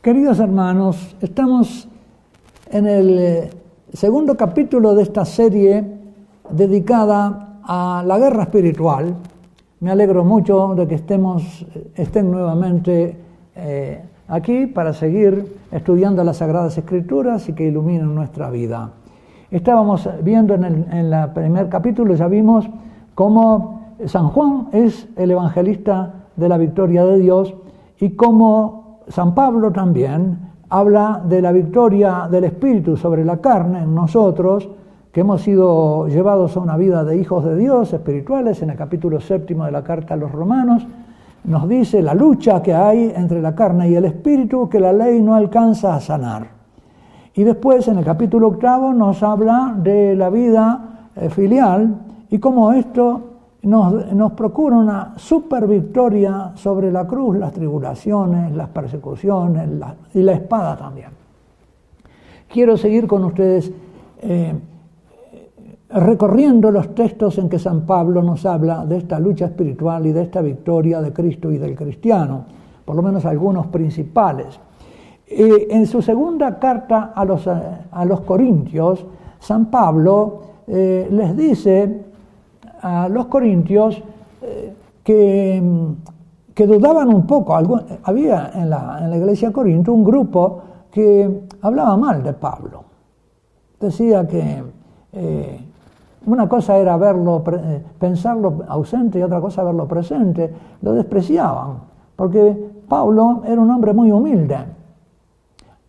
Queridos hermanos, estamos en el eh, segundo capítulo de esta serie dedicada a la guerra espiritual. Me alegro mucho de que estemos, eh, estén nuevamente eh, aquí para seguir estudiando las Sagradas Escrituras y que iluminen nuestra vida. Estábamos viendo en el, en primer capítulo, ya vimos cómo San Juan es el evangelista de la victoria de Dios y cómo San Pablo también habla de la victoria del Espíritu sobre la carne en nosotros, que hemos sido llevados a una vida de hijos de Dios espirituales, en el capítulo séptimo de la carta a los romanos, nos dice la lucha que hay entre la carne y el espíritu que la ley no alcanza a sanar. Y después en el capítulo octavo nos habla de la vida eh, filial y cómo esto nos, procura una super victoria sobre la cruz, las tribulaciones, las persecuciones y la espada también. Quiero seguir con ustedes eh, recorriendo los textos en que San Pablo nos habla de esta lucha espiritual y de esta victoria de Cristo y del cristiano, por lo menos algunos principales. en su segunda carta a los, a los Corintios, San Pablo eh, les dice a los corintios eh, que, que, dudaban un poco. había en la, en la iglesia de Corinto un grupo que hablaba mal de Pablo. Decía que eh, una cosa era verlo, eh, pensarlo ausente y otra cosa verlo presente. Lo despreciaban, porque Pablo era un hombre muy humilde.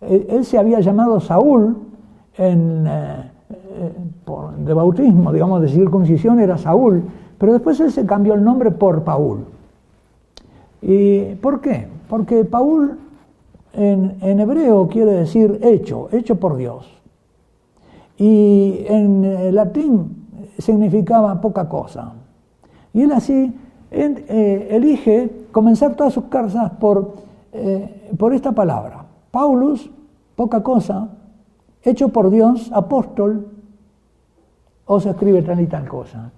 Él, se había llamado Saúl en, de bautismo, digamos, de circuncisión era Saúl, pero después él se cambió el nombre por Paul. ¿Y por qué? Porque Paul en, en hebreo quiere decir hecho, hecho por Dios. Y en latín significaba poca cosa. Y él así eh, elige comenzar todas sus cartas por, eh, por esta palabra. Paulus, poca cosa, hecho por Dios, apóstol, o se escribe tal y tal cosa.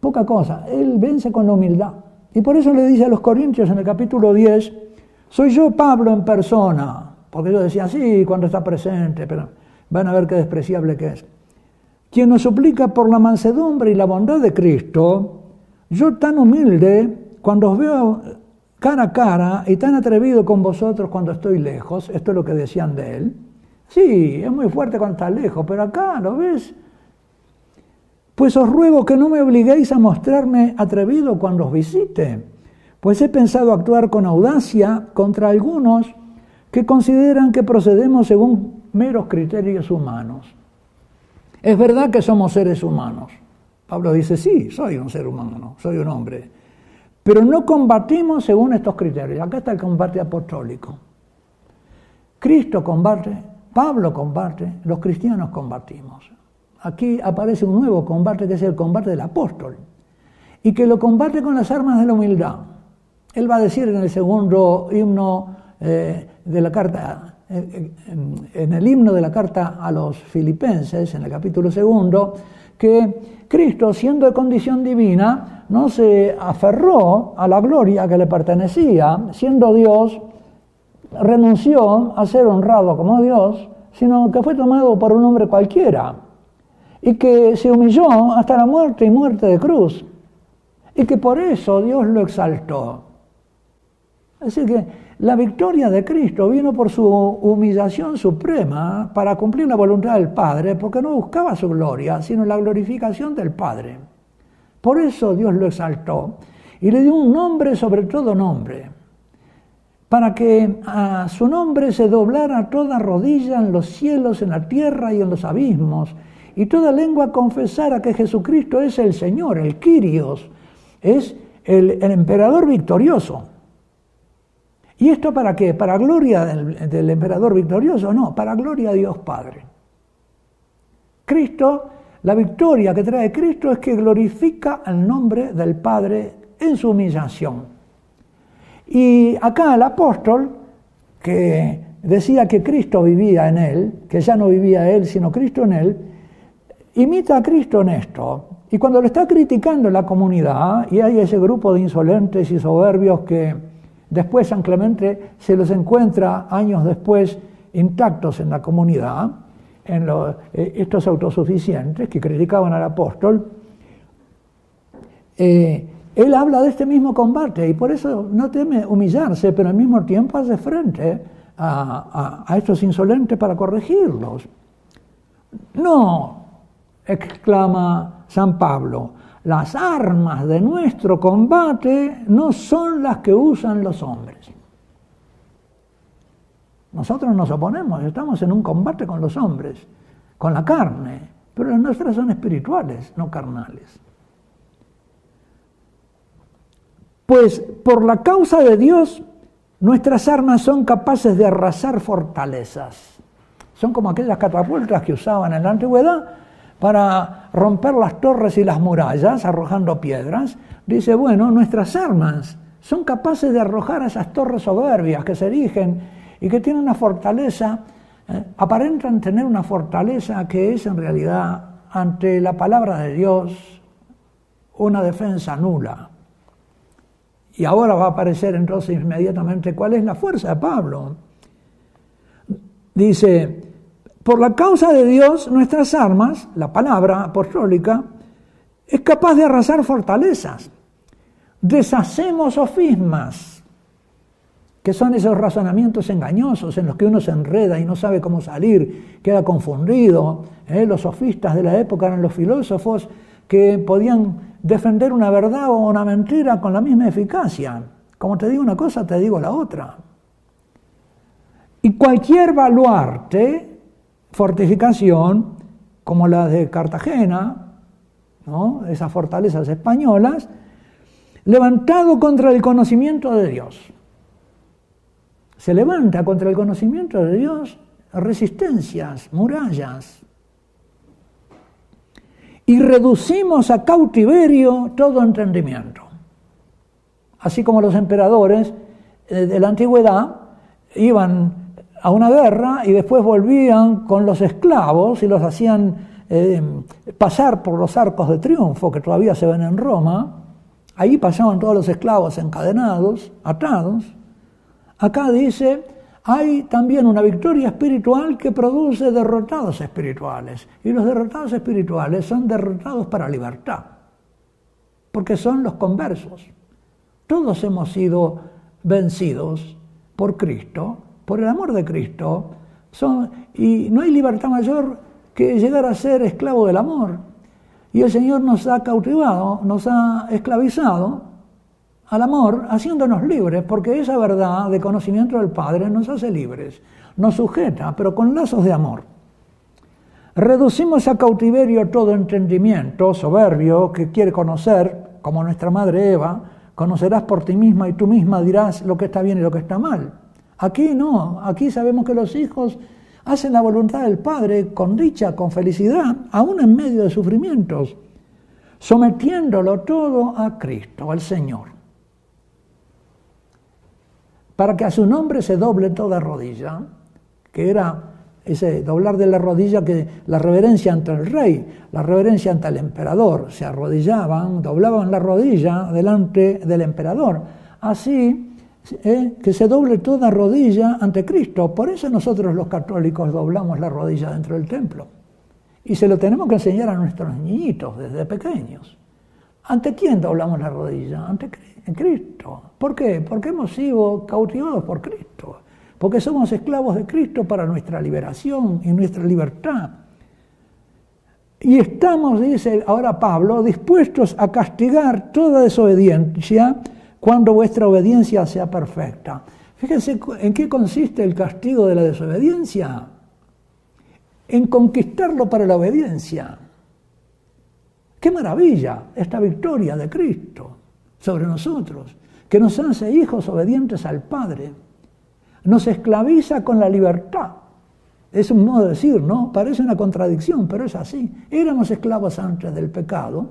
Poca cosa, él vence con la humildad. Y por eso le dice a los Corintios en el capítulo 10, soy yo Pablo en persona, porque yo decía, sí, cuando está presente, pero van a ver qué despreciable que es. Quien nos suplica por la mansedumbre y la bondad de Cristo, yo tan humilde, cuando os veo cara a cara y tan atrevido con vosotros cuando estoy lejos, esto es lo que decían de él, Sí, es muy fuerte cuando está lejos, pero acá, ¿lo ves? Pues os ruego que no me obliguéis a mostrarme atrevido cuando os visite, pues he pensado actuar con audacia contra algunos que consideran que procedemos según meros criterios humanos. Es verdad que somos seres humanos. Pablo dice, sí, soy un ser humano, soy un hombre. Pero no combatimos según estos criterios. Acá está el combate apostólico. Cristo combate Pablo combate, los cristianos combatimos. Aquí aparece un nuevo combate que es el combate del apóstol y que lo combate con las armas de la humildad. Él va a decir en el segundo himno eh, de la carta, eh, en el himno de la carta a los filipenses, en el capítulo segundo, que Cristo, siendo de condición divina, no se aferró a la gloria que le pertenecía, siendo Dios, renunció a ser honrado como Dios, sino que fue tomado por un hombre cualquiera y que se humilló hasta la muerte y muerte de cruz y que por eso Dios lo exaltó. Así que la victoria de Cristo vino por su humillación suprema para cumplir la voluntad del Padre, porque no buscaba su gloria, sino la glorificación del Padre. Por eso Dios lo exaltó y le dio un nombre sobre todo nombre para que a su nombre se doblara toda rodilla en los cielos, en la tierra y en los abismos, y toda lengua confesara que Jesucristo es el Señor, el Kyrios, es el, emperador victorioso. ¿Y esto para qué? ¿Para gloria del, del emperador victorioso? No, para gloria a Dios Padre. Cristo, la victoria que trae Cristo es que glorifica el nombre del Padre en su humillación. Y acá el apóstol, que decía que Cristo vivía en él, que ya no vivía él, sino Cristo en él, imita a Cristo en esto. Y cuando lo está criticando la comunidad, y hay ese grupo de insolentes y soberbios que Después San Clemente se los encuentra años después intactos en la comunidad, eh, estos autosuficientes que criticaban al apóstol. Eh, él habla de este mismo combate y por eso no teme humillarse, pero al mismo tiempo hace frente a, estos insolentes para corregirlos. No, exclama San Pablo, las armas de nuestro combate no son las que usan los hombres. Nosotros nos oponemos, estamos en un combate con los hombres, con la carne, pero las nuestras son espirituales, no carnales. Pues por la causa de Dios, nuestras armas son capaces de arrasar fortalezas. Son como aquellas catapultas que usaban en la antigüedad para romper las torres y las murallas, arrojando piedras. Dice, bueno, nuestras armas son capaces de arrojar esas torres soberbias que se erigen y que tienen una fortaleza, eh, aparentan tener una fortaleza que es en realidad ante la palabra de Dios una defensa nula. Y ahora va a aparecer entonces inmediatamente cuál es la fuerza de Pablo. Dice, por la causa de Dios, nuestras armas, la palabra apostólica, es capaz de arrasar fortalezas. Deshacemos sofismas, que son esos razonamientos engañosos en los que uno se enreda y no sabe cómo salir, queda confundido. ¿eh? Los sofistas de la época eran los filósofos que podían defender una verdad o una mentira con la misma eficacia. Como te digo una cosa, te digo la otra. Y cualquier baluarte, fortificación, como la de Cartagena, ¿no? esas fortalezas españolas, levantado contra el conocimiento de Dios. Se levanta contra el conocimiento de Dios resistencias, murallas, y reducimos a cautiverio todo entendimiento. Así como los emperadores eh, de la antigüedad iban a una guerra y después volvían con los esclavos y los hacían eh, pasar por los arcos de triunfo que todavía se ven en Roma, ahí pasaban todos los esclavos encadenados, atados. Acá dice, hay también una victoria espiritual que produce derrotados espirituales. Y los derrotados espirituales son derrotados para libertad, porque son los conversos. Todos hemos sido vencidos por Cristo, por el amor de Cristo, y no hay libertad mayor que llegar a ser esclavo del amor. Y el Señor nos ha cautivado, nos ha esclavizado al amor haciéndonos libres, porque esa verdad de conocimiento del Padre nos hace libres, nos sujeta, pero con lazos de amor. Reducimos a cautiverio todo entendimiento soberbio que quiere conocer, como nuestra madre Eva, conocerás por ti misma y tú misma dirás lo que está bien y lo que está mal. Aquí no, aquí sabemos que los hijos hacen la voluntad del Padre con dicha, con felicidad, aún en medio de sufrimientos, sometiéndolo todo a Cristo, al Señor para que a su nombre se doble toda rodilla, que era ese doblar de la rodilla que la reverencia ante el rey, la reverencia ante el emperador, se arrodillaban, doblaban la rodilla delante del emperador. Así eh, que se doble toda rodilla ante Cristo. Por eso nosotros los católicos doblamos la rodilla dentro del templo. Y se lo tenemos que enseñar a nuestros niñitos desde pequeños. ¿Ante quién doblamos la rodilla? Ante Cristo. ¿Por qué? Porque hemos sido cautivados por Cristo. Porque somos esclavos de Cristo para nuestra liberación y nuestra libertad. Y estamos, dice ahora Pablo, dispuestos a castigar toda desobediencia cuando vuestra obediencia sea perfecta. Fíjense en qué consiste el castigo de la desobediencia. En conquistarlo para la obediencia. Qué maravilla esta victoria de Cristo sobre nosotros, que nos hace hijos obedientes al Padre. Nos esclaviza con la libertad. Es un modo de decir, ¿no? Parece una contradicción, pero es así. Éramos esclavos antes del pecado.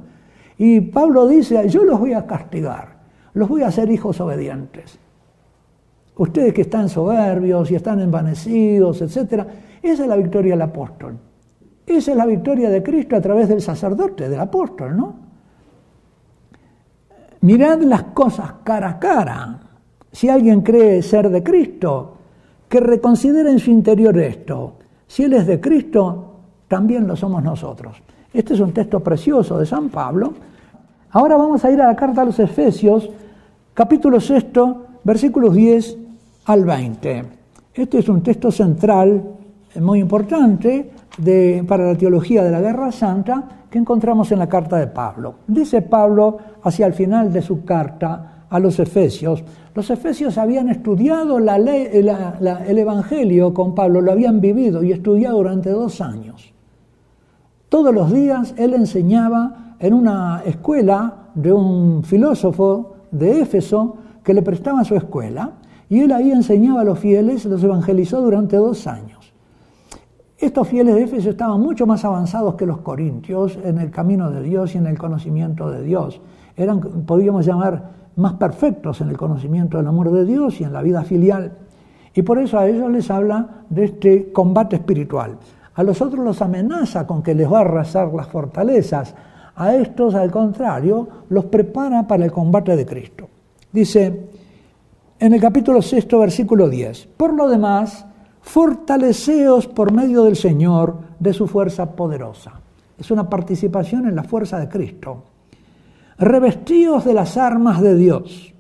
Y Pablo dice, yo los voy a castigar, los voy a hacer hijos obedientes. Ustedes que están soberbios y están envanecidos, etc. Esa es la victoria del apóstol. Esa es la victoria de Cristo a través del sacerdote, del apóstol, ¿no? Mirad las cosas cara a cara, Si alguien cree ser de Cristo, que reconsidere en su interior esto. Si Él es de Cristo, también lo somos nosotros. Este es un texto precioso de San Pablo. Ahora vamos a ir a la carta a los Efesios, capítulo 6, versículos 10 al 20. Este es un texto central muy importante para la teología de la Guerra Santa que encontramos en la carta de Pablo. Dice Pablo hacia el final de su carta a los Efesios, los Efesios habían estudiado la ley, el Evangelio con Pablo, lo habían vivido y estudiado durante dos años. Todos los días él enseñaba en una escuela de un filósofo de Éfeso que le prestaba su escuela y él ahí enseñaba a los fieles, los evangelizó durante dos años. Estos fieles de Éfeso estaban mucho más avanzados que los corintios en el camino de Dios y en el conocimiento de Dios. Eran, podríamos llamar, más perfectos en el conocimiento del amor de Dios y en la vida filial. Y por eso a ellos les habla de este combate espiritual. A los otros los amenaza con que les va a arrasar las fortalezas. A estos, al contrario, los prepara para el combate de Cristo. Dice en el capítulo 6, versículo 10, por lo demás, fortaleceos por medio del Señor de su fuerza poderosa. Es una participación en la fuerza de Cristo revestidos de las armas de Dios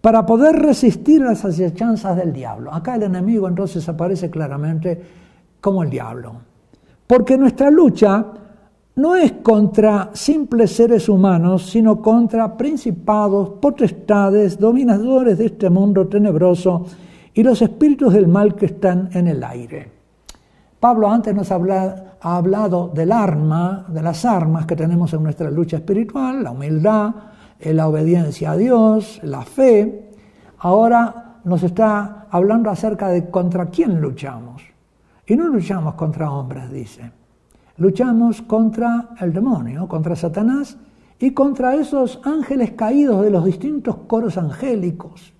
para poder resistir las acechanzas del diablo. Acá el enemigo entonces aparece claramente como el diablo. Porque nuestra lucha no es contra simples seres humanos, sino contra principados, potestades, dominadores de este mundo tenebroso y los espíritus del mal que están en el aire. Pablo antes nos ha hablado del arma, de las armas que tenemos en nuestra lucha espiritual, la humildad, eh, la obediencia a Dios, la fe. Ahora nos está hablando acerca de contra quién luchamos. Y no luchamos contra hombres, dice. Luchamos contra el demonio, contra Satanás y contra esos ángeles caídos de los distintos coros angélicos.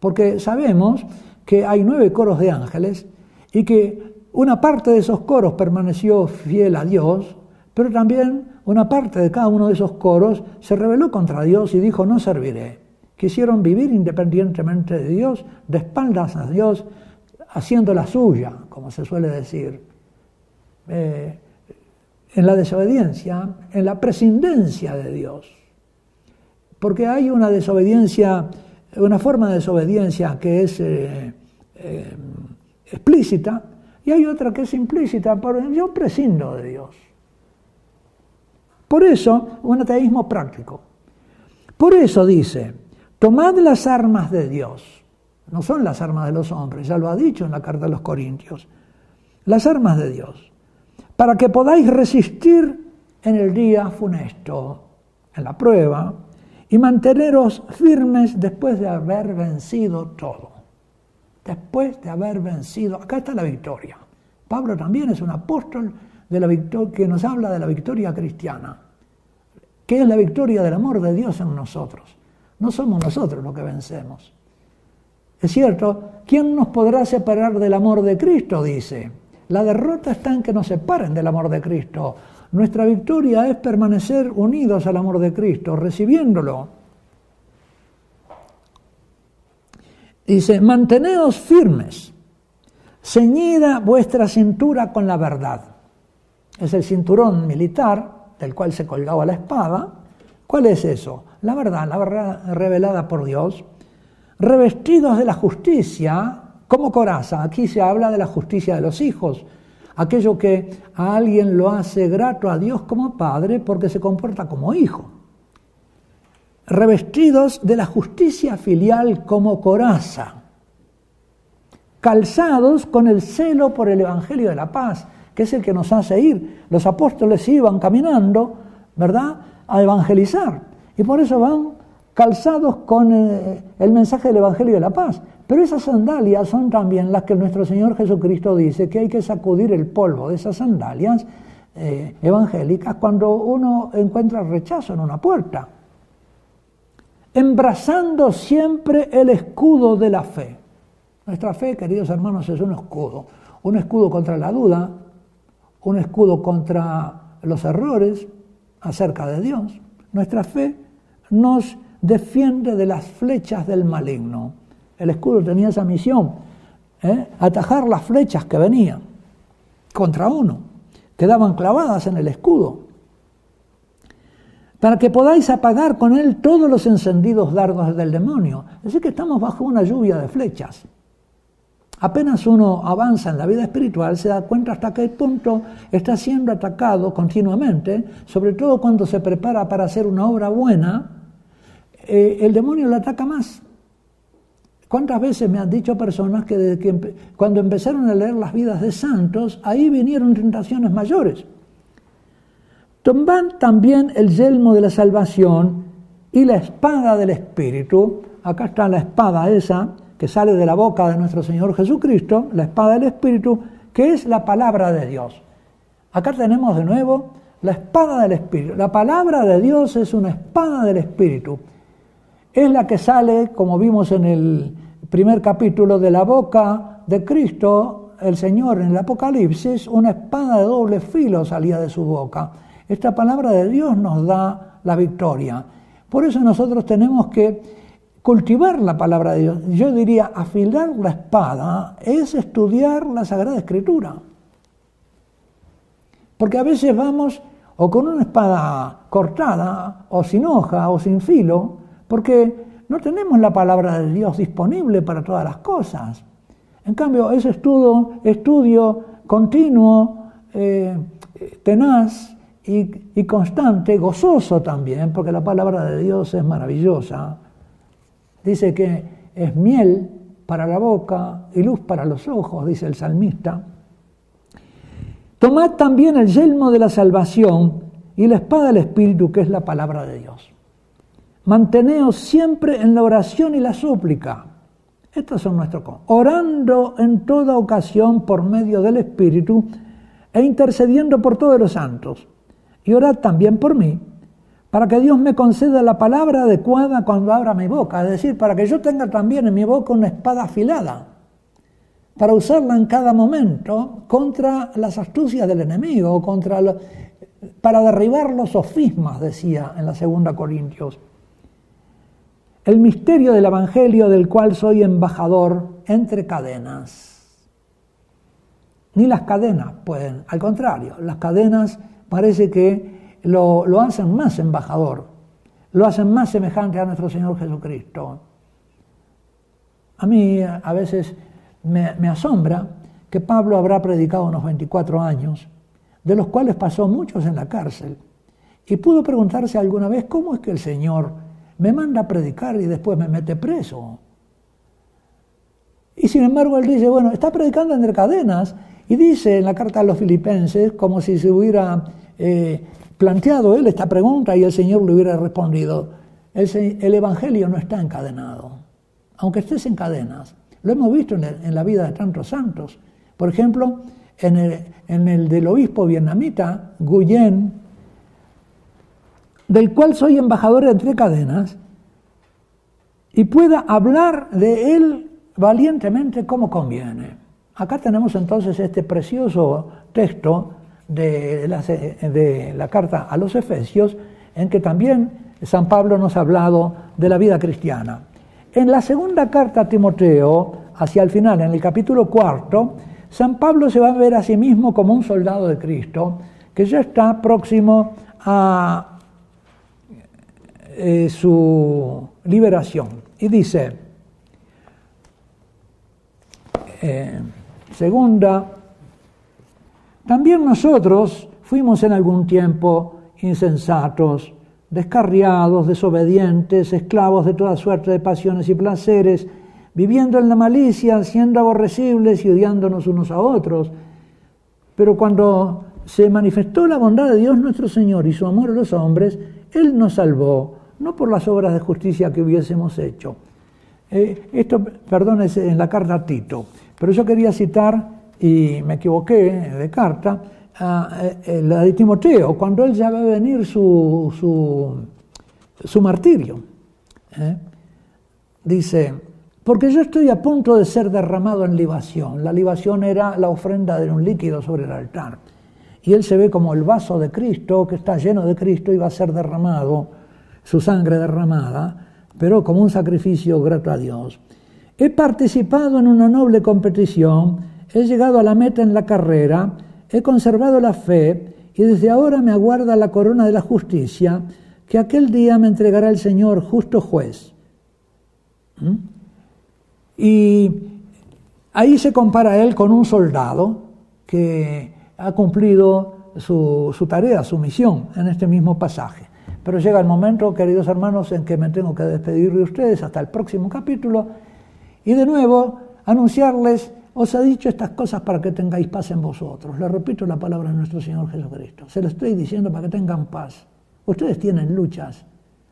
Porque sabemos que hay nueve coros de ángeles y que una parte de esos coros permaneció fiel a Dios, pero también una parte de cada uno de esos coros se rebeló contra Dios y dijo, no serviré. Quisieron vivir independientemente de Dios, de espaldas a Dios, haciendo la suya, como se suele decir, eh, en la desobediencia, en la prescindencia de Dios. Porque hay una desobediencia, una forma de desobediencia que es eh, eh, explícita, y hay otra que es implícita, yo prescindo de Dios. Por eso, un ateísmo práctico. Por eso dice, tomad las armas de Dios. No son las armas de los hombres, ya lo ha dicho en la carta de los Corintios. Las armas de Dios. Para que podáis resistir en el día funesto, en la prueba, y manteneros firmes después de haber vencido todo después de haber vencido. Acá está la victoria. Pablo también es un apóstol de la victoria, que nos habla de la victoria cristiana, que es la victoria del amor de Dios en nosotros. No somos nosotros los que vencemos. Es cierto, ¿quién nos podrá separar del amor de Cristo? Dice. La derrota está en que nos separen del amor de Cristo. Nuestra victoria es permanecer unidos al amor de Cristo, recibiéndolo Dice, manteneos firmes, ceñida vuestra cintura con la verdad. Es el cinturón militar del cual se colgaba la espada. ¿Cuál es eso? La verdad, la verdad revelada por Dios. Revestidos de la justicia, como coraza. Aquí se habla de la justicia de los hijos. Aquello que a alguien lo hace grato a Dios como padre porque se comporta como hijo revestidos de la justicia filial como coraza, calzados con el celo por el Evangelio de la paz, que es el que nos hace ir. Los apóstoles iban caminando, ¿verdad?, a evangelizar. Y por eso van calzados con eh, el mensaje del Evangelio de la paz. Pero esas sandalias son también las que nuestro Señor Jesucristo dice que hay que sacudir el polvo de esas sandalias eh, evangélicas cuando uno encuentra rechazo en una puerta embrazando siempre el escudo de la fe. Nuestra fe, queridos hermanos, es un escudo. Un escudo contra la duda, un escudo contra los errores acerca de Dios. Nuestra fe nos defiende de las flechas del maligno. El escudo tenía esa misión, ¿eh? atajar las flechas que venían contra uno, quedaban clavadas en el escudo, para que podáis apagar con él todos los encendidos dardos del demonio. Decir, que estamos bajo una lluvia de flechas. Apenas uno avanza en la vida espiritual, se da cuenta hasta qué punto está siendo atacado continuamente, sobre todo cuando se prepara para hacer una obra buena, eh, el demonio le ataca más. ¿Cuántas veces me han dicho personas que, desde que cuando empezaron a leer las vidas de santos, ahí vinieron tentaciones mayores? Toman también el yelmo de la salvación y la espada del Espíritu. Acá está la espada esa que sale de la boca de nuestro Señor Jesucristo, la espada del Espíritu, que es la palabra de Dios. Acá tenemos de nuevo la espada del Espíritu. La palabra de Dios es una espada del Espíritu. Es la que sale, como vimos en el primer capítulo, de la boca de Cristo, el Señor en el Apocalipsis, una espada de doble filo salía de su boca. Esta palabra de Dios nos da la victoria. Por eso nosotros tenemos que cultivar la palabra de Dios. Yo diría, afilar la espada es estudiar la Sagrada Escritura. Porque a veces vamos o con una espada cortada, o sin hoja, o sin filo, porque no tenemos la palabra de Dios disponible para todas las cosas. En cambio, ese estudio, estudio continuo, eh, tenaz y, y constante, gozoso también, porque la palabra de Dios es maravillosa, Dice que es miel para la boca y luz para los ojos, dice el salmista. Tomad también el yelmo de la salvación y la espada del Espíritu, que es la palabra de Dios. Manteneos siempre en la oración y la súplica. Estos son nuestros Orando en toda ocasión por medio del Espíritu e intercediendo por todos los santos. Y orad también por mí, para que Dios me conceda la palabra adecuada cuando abra mi boca, es decir, para que yo tenga también en mi boca una espada afilada, para usarla en cada momento contra las astucias del enemigo, contra para derribar los sofismas, decía en la segunda Corintios. El misterio del Evangelio del cual soy embajador entre cadenas. Ni las cadenas pueden, al contrario, las cadenas parece que lo, hacen más embajador, lo hacen más semejante a nuestro Señor Jesucristo. A mí a veces me, me, asombra que Pablo habrá predicado unos 24 años, de los cuales pasó muchos en la cárcel, y pudo preguntarse alguna vez cómo es que el Señor me manda a predicar y después me mete preso. Y sin embargo él dice, bueno, está predicando entre cadenas, y dice en la carta a los filipenses, como si se hubiera eh, planteado él esta pregunta y el Señor le hubiera respondido, el, Evangelio no está encadenado, aunque estés en cadenas. Lo hemos visto en, la vida de tantos santos. Por ejemplo, en el, en el del obispo vietnamita, Guyen, del cual soy embajador entre cadenas, y pueda hablar de él valientemente como conviene. Acá tenemos entonces este precioso texto de la, de la carta a los Efesios, en que también San Pablo nos ha hablado de la vida cristiana. En la segunda carta a Timoteo, hacia el final, en el capítulo cuarto, San Pablo se va a ver a sí mismo como un soldado de Cristo que ya está próximo a eh, su liberación. Y dice, eh, segunda también nosotros fuimos en algún tiempo insensatos, descarriados, desobedientes, esclavos de toda suerte de pasiones y placeres, viviendo en la malicia, siendo aborrecibles y odiándonos unos a otros. Pero cuando se manifestó la bondad de Dios nuestro Señor y su amor a los hombres, Él nos salvó, no por las obras de justicia que hubiésemos hecho. Eh, esto, perdón, es en la carta a Tito, pero yo quería citar y me equivoqué de carta, eh, la de Timoteo, cuando él ya a venir su, su, martirio. ¿eh? Dice, porque yo estoy a punto de ser derramado en libación. La libación era la ofrenda de un líquido sobre el altar. Y él se ve como el vaso de Cristo que está lleno de Cristo y va a ser derramado, su sangre derramada. pero como un sacrificio grato a Dios. He participado en una noble competición, he llegado a la meta en la carrera, he conservado la fe y desde ahora me aguarda la corona de la justicia que aquel día me entregará el Señor justo juez. ¿Mm? Y ahí se compara él con un soldado que ha cumplido su, su, tarea, su misión en este mismo pasaje. Pero llega el momento, queridos hermanos, en que me tengo que despedir de ustedes hasta el próximo capítulo y de nuevo anunciarles, os he dicho estas cosas para que tengáis paz en vosotros. Les repito la palabra de nuestro Señor Jesucristo. Se lo estoy diciendo para que tengan paz. Ustedes tienen luchas,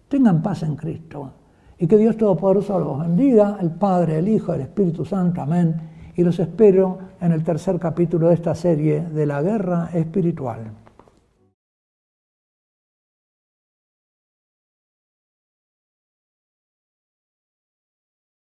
tengan paz en Cristo. Y que Dios Todopoderoso los bendiga, el Padre, el Hijo, el Espíritu Santo. Amén. Y los espero en el tercer capítulo de esta serie de la guerra espiritual.